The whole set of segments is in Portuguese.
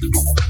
Thank you.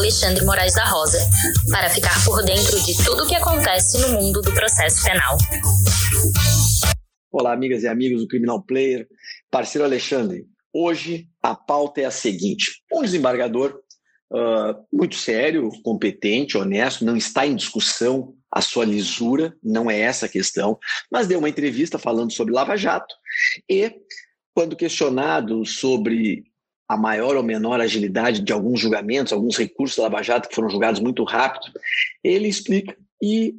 Alexandre Moraes da Rosa, para ficar por dentro de tudo o que acontece no mundo do processo penal. Olá, amigas e amigos do Criminal Player. Parceiro Alexandre, hoje a pauta é a seguinte: um desembargador uh, muito sério, competente, honesto, não está em discussão a sua lisura, não é essa a questão, mas deu uma entrevista falando sobre Lava Jato e, quando questionado sobre a maior ou menor agilidade de alguns julgamentos, alguns recursos da Lava Jato que foram julgados muito rápido, ele explica e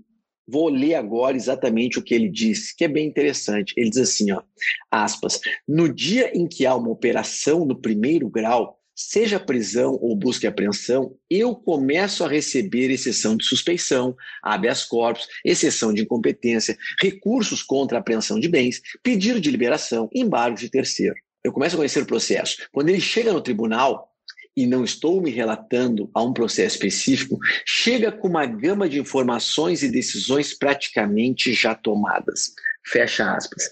Vou ler agora exatamente o que ele disse, que é bem interessante. Ele diz assim, ó, aspas, no dia em que há uma operação no primeiro grau, seja prisão ou busca e apreensão, eu começo a receber exceção de suspeição, habeas corpus, exceção de incompetência, recursos contra apreensão de bens, pedido de liberação, embargo de terceiro. Eu começo a conhecer o processo. Quando ele chega no tribunal, e não estou me relatando a um processo específico, chega com uma gama de informações e decisões praticamente já tomadas. Fecha aspas.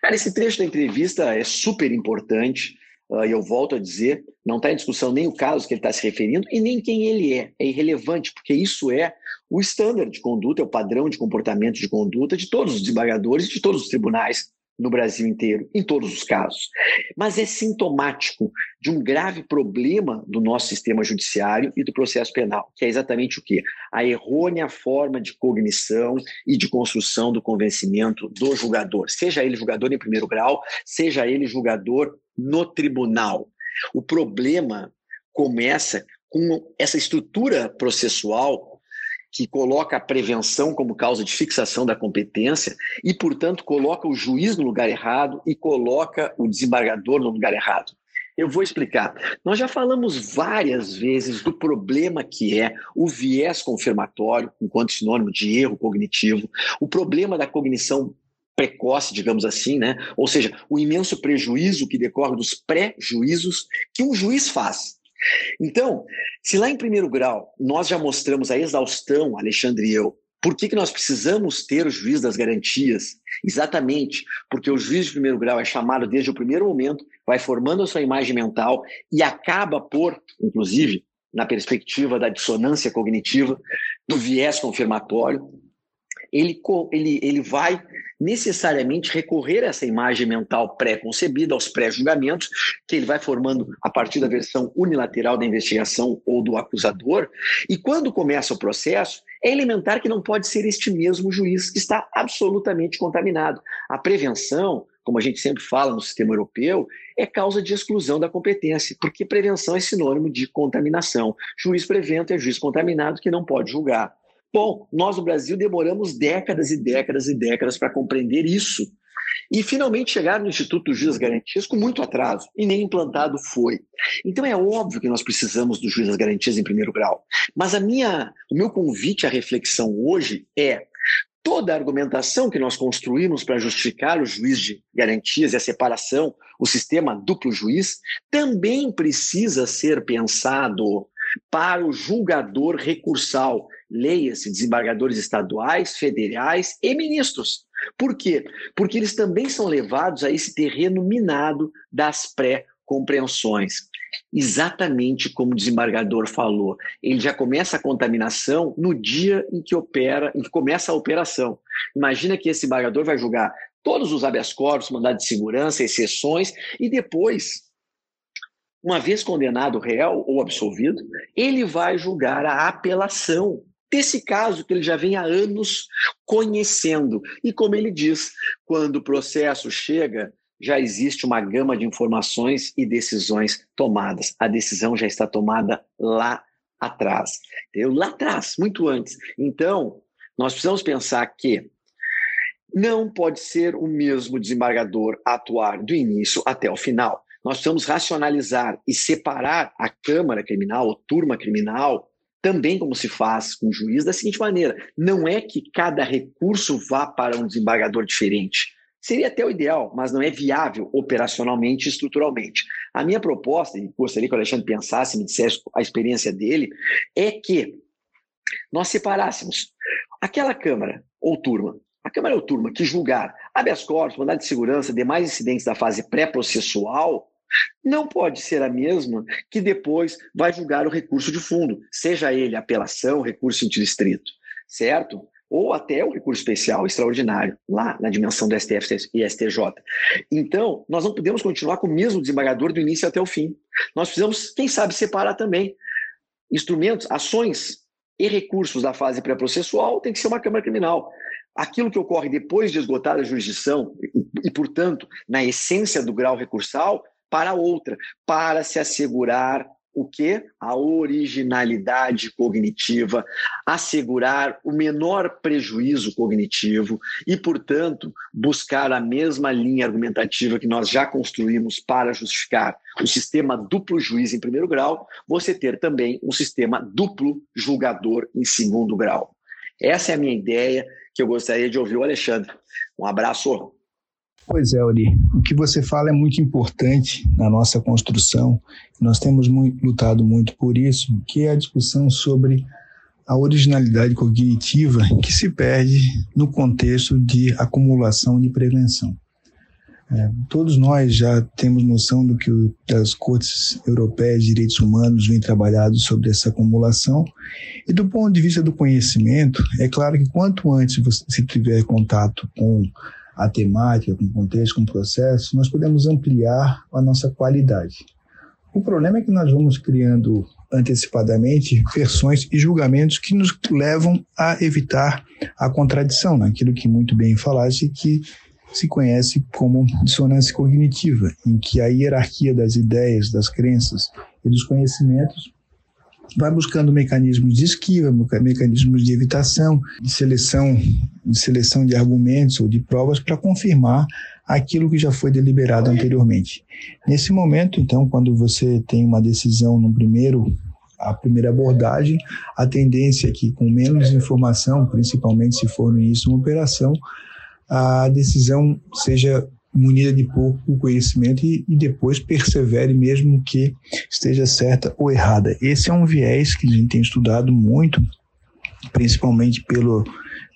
Cara, esse trecho da entrevista é super importante, uh, e eu volto a dizer, não está em discussão nem o caso que ele está se referindo e nem quem ele é. É irrelevante, porque isso é o estándar de conduta, é o padrão de comportamento de conduta de todos os desembargadores e de todos os tribunais no Brasil inteiro, em todos os casos. Mas é sintomático de um grave problema do nosso sistema judiciário e do processo penal, que é exatamente o quê? A errônea forma de cognição e de construção do convencimento do julgador, seja ele julgador em primeiro grau, seja ele julgador no tribunal. O problema começa com essa estrutura processual que coloca a prevenção como causa de fixação da competência e, portanto, coloca o juiz no lugar errado e coloca o desembargador no lugar errado. Eu vou explicar. Nós já falamos várias vezes do problema que é o viés confirmatório, enquanto sinônimo de erro cognitivo, o problema da cognição precoce, digamos assim, né? Ou seja, o imenso prejuízo que decorre dos pré-juízos que um juiz faz então, se lá em primeiro grau nós já mostramos a exaustão, Alexandre e eu, por que, que nós precisamos ter o juiz das garantias? Exatamente porque o juiz de primeiro grau é chamado desde o primeiro momento, vai formando a sua imagem mental e acaba por, inclusive, na perspectiva da dissonância cognitiva, do viés confirmatório, ele, ele, ele vai necessariamente recorrer a essa imagem mental pré-concebida, aos pré-julgamentos, que ele vai formando a partir da versão unilateral da investigação ou do acusador. E quando começa o processo, é elementar que não pode ser este mesmo juiz que está absolutamente contaminado. A prevenção, como a gente sempre fala no sistema europeu, é causa de exclusão da competência, porque prevenção é sinônimo de contaminação. Juiz prevento é juiz contaminado que não pode julgar. Bom, nós no Brasil demoramos décadas e décadas e décadas para compreender isso. E finalmente chegaram no Instituto do Juiz das Garantias com muito atraso, e nem implantado foi. Então é óbvio que nós precisamos do Juiz das Garantias em primeiro grau. Mas a minha, o meu convite à reflexão hoje é toda a argumentação que nós construímos para justificar o juiz de garantias e a separação, o sistema duplo juiz, também precisa ser pensado para o julgador recursal, leia-se desembargadores estaduais, federais e ministros. Por quê? Porque eles também são levados a esse terreno minado das pré-compreensões. Exatamente como o desembargador falou, ele já começa a contaminação no dia em que opera, em que começa a operação. Imagina que esse desembargador vai julgar todos os habeas corpus, mandado de segurança, exceções, e depois uma vez condenado réu ou absolvido, ele vai julgar a apelação desse caso que ele já vem há anos conhecendo. E como ele diz, quando o processo chega, já existe uma gama de informações e decisões tomadas. A decisão já está tomada lá atrás. Eu lá atrás, muito antes. Então, nós precisamos pensar que não pode ser o mesmo desembargador atuar do início até o final. nós precisamos racionalizar e separar a Câmara Criminal, ou turma criminal, também como se faz com o juiz, da seguinte maneira: não é que cada recurso vá para um desembargador diferente. Seria até o ideal, mas não é viável operacionalmente e estruturalmente. A minha proposta, e gostaria que o Alexandre pensasse, me dissesse a experiência dele, é que nós separássemos aquela Câmara ou turma, a Câmara ou turma que julgar habeas corpus, mandado de segurança, demais incidentes da fase pré-processual, não pode ser a mesma que depois vai julgar o recurso de fundo, seja ele apelação, recurso interdistrito, certo? Ou até o recurso especial extraordinário, lá na dimensão do STF e STJ. Então, nós não podemos continuar com o mesmo desembargador do início até o fim. Nós precisamos, quem sabe, separar também instrumentos, ações e recursos da fase pré-processual, tem que ser uma Câmara Criminal. Aquilo que ocorre depois de esgotar a jurisdição e, portanto, na essência do grau recursal, para outra, para se assegurar o que? A originalidade cognitiva, assegurar o menor prejuízo cognitivo e, portanto, buscar a mesma linha argumentativa que nós já construímos para justificar o sistema duplo juiz em primeiro grau, você ter também um sistema duplo julgador em segundo grau. Essa é a minha ideia que eu gostaria de ouvir o Alexandre. Um abraço. Pois é, Ori. O que você fala é muito importante na nossa construção. Nós temos muito, lutado muito por isso, que é a discussão sobre a originalidade cognitiva que se perde no contexto de acumulação de prevenção. É, todos nós já temos noção do que o, as cortes europeias de direitos humanos vêm trabalhando sobre essa acumulação. E do ponto de vista do conhecimento, é claro que quanto antes você tiver contato com a temática, com o contexto, com o processo, nós podemos ampliar a nossa qualidade. O problema é que nós vamos criando antecipadamente versões e julgamentos que nos levam a evitar a contradição, naquilo que muito bem falaste, que se conhece como dissonância cognitiva, em que a hierarquia das ideias, das crenças e dos conhecimentos vai buscando mecanismos de esquiva, mecanismos de evitação, de seleção, de seleção de argumentos ou de provas para confirmar aquilo que já foi deliberado anteriormente. Nesse momento, então, quando você tem uma decisão no primeiro a primeira abordagem, a tendência é que com menos informação, principalmente se for no início de uma operação, a decisão seja munida de pouco conhecimento e, e, depois persevere mesmo que esteja certa ou errada. Esse é um viés que a gente tem estudado muito, principalmente pelo,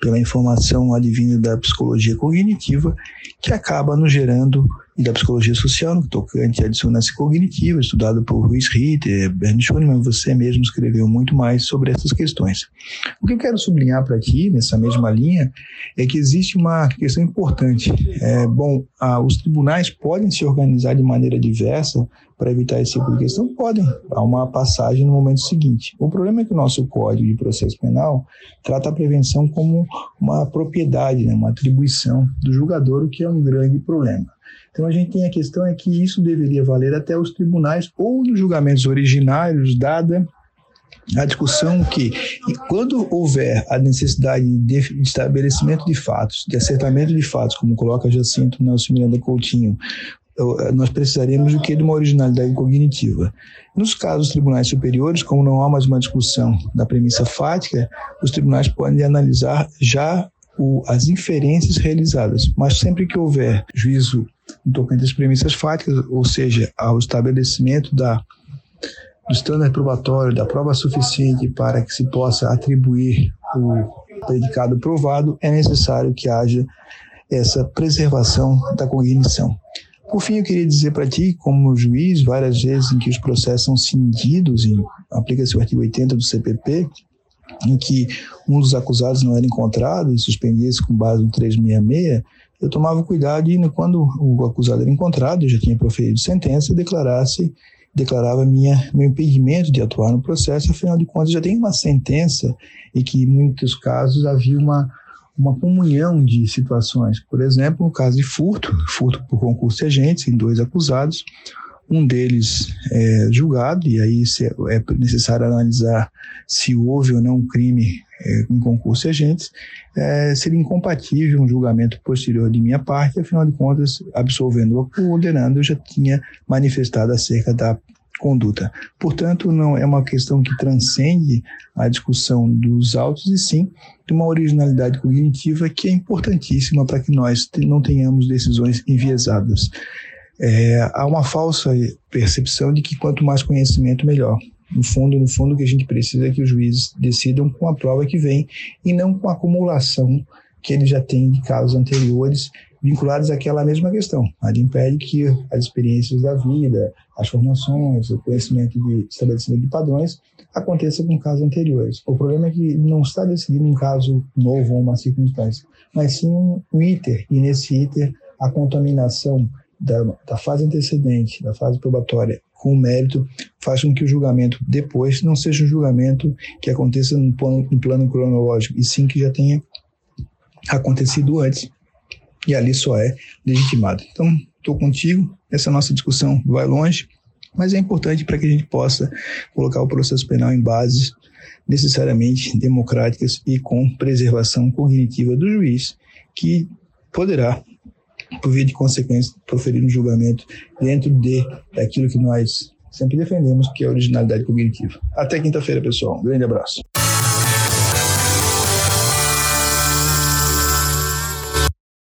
pela informação advinda da psicologia cognitiva, que acaba nos gerando e da psicologia social no tocante à dissonância cognitiva, estudado por Ruiz Ritter, Bernd Schoenemann, você mesmo escreveu muito mais sobre essas questões. O que eu quero sublinhar para ti, nessa mesma linha, é que existe uma questão importante. É, bom, os tribunais podem se organizar de maneira diversa para evitar esse tipo de questão? Podem. Há uma passagem no momento seguinte. O problema é que o nosso Código de Processo Penal trata a prevenção como uma propriedade, né, uma atribuição do julgador, o que é um grande problema. Então a gente tem a questão é que isso deveria valer até os tribunais ou nos julgamentos originários, dada a discussão que quando houver a necessidade de estabelecimento de fatos, de acertamento de fatos, como coloca Jacinto Nelson Miranda Coutinho, nós precisaremos do que de uma originalidade cognitiva. Nos casos dos tribunais superiores, como não há mais uma discussão da premissa fática, os tribunais podem analisar já o, as inferências realizadas, mas sempre que houver juízo no tocante às premissas fáticas, ou seja, ao estabelecimento da, do estándar probatório, da prova suficiente para que se possa atribuir o predicado provado, é necessário que haja essa preservação da cognição. Por fim, eu queria dizer para ti, como juiz, várias vezes em que os processos são cindidos, aplica-se o artigo 80 do CPP, em que um dos acusados não era encontrado e suspendia-se com base no 366, eu tomava cuidado e quando o acusado era encontrado, eu já tinha proferido sentença, declarasse declarava minha, meu impedimento de atuar no processo, afinal de contas já tem uma sentença e que em muitos casos havia uma, uma comunhão de situações. Por exemplo, no caso de furto, furto por concurso de agentes, em dois acusados, um deles é julgado, e aí é necessário analisar se houve ou não um crime é, em concurso e agentes, é, seria incompatível um julgamento posterior de minha parte, afinal de contas, absolvendo o condenando, eu já tinha manifestado acerca da conduta. Portanto, não é uma questão que transcende a discussão dos autos, e sim de uma originalidade cognitiva que é importantíssima para que nós não tenhamos decisões enviesadas. É, há uma falsa percepção de que quanto mais conhecimento, melhor. No fundo, no fundo, o que a gente precisa é que os juízes decidam com a prova que vem e não com a acumulação que eles já têm de casos anteriores vinculados àquela mesma questão. Nada impede que as experiências da vida, as formações, o conhecimento de estabelecimento de padrões aconteça com casos anteriores. O problema é que não está decidindo um caso novo ou uma circunstância, mas sim um iter, e nesse iter a contaminação da, da fase antecedente, da fase probatória, com o mérito, faz com que o julgamento depois não seja um julgamento que aconteça no plano, no plano cronológico, e sim que já tenha acontecido antes, e ali só é legitimado. Então, estou contigo, essa nossa discussão vai longe, mas é importante para que a gente possa colocar o processo penal em bases necessariamente democráticas e com preservação cognitiva do juiz, que poderá por via de consequência, proferir um julgamento dentro de daquilo que nós sempre defendemos, que é a originalidade cognitiva. Até quinta-feira, pessoal. Um grande abraço.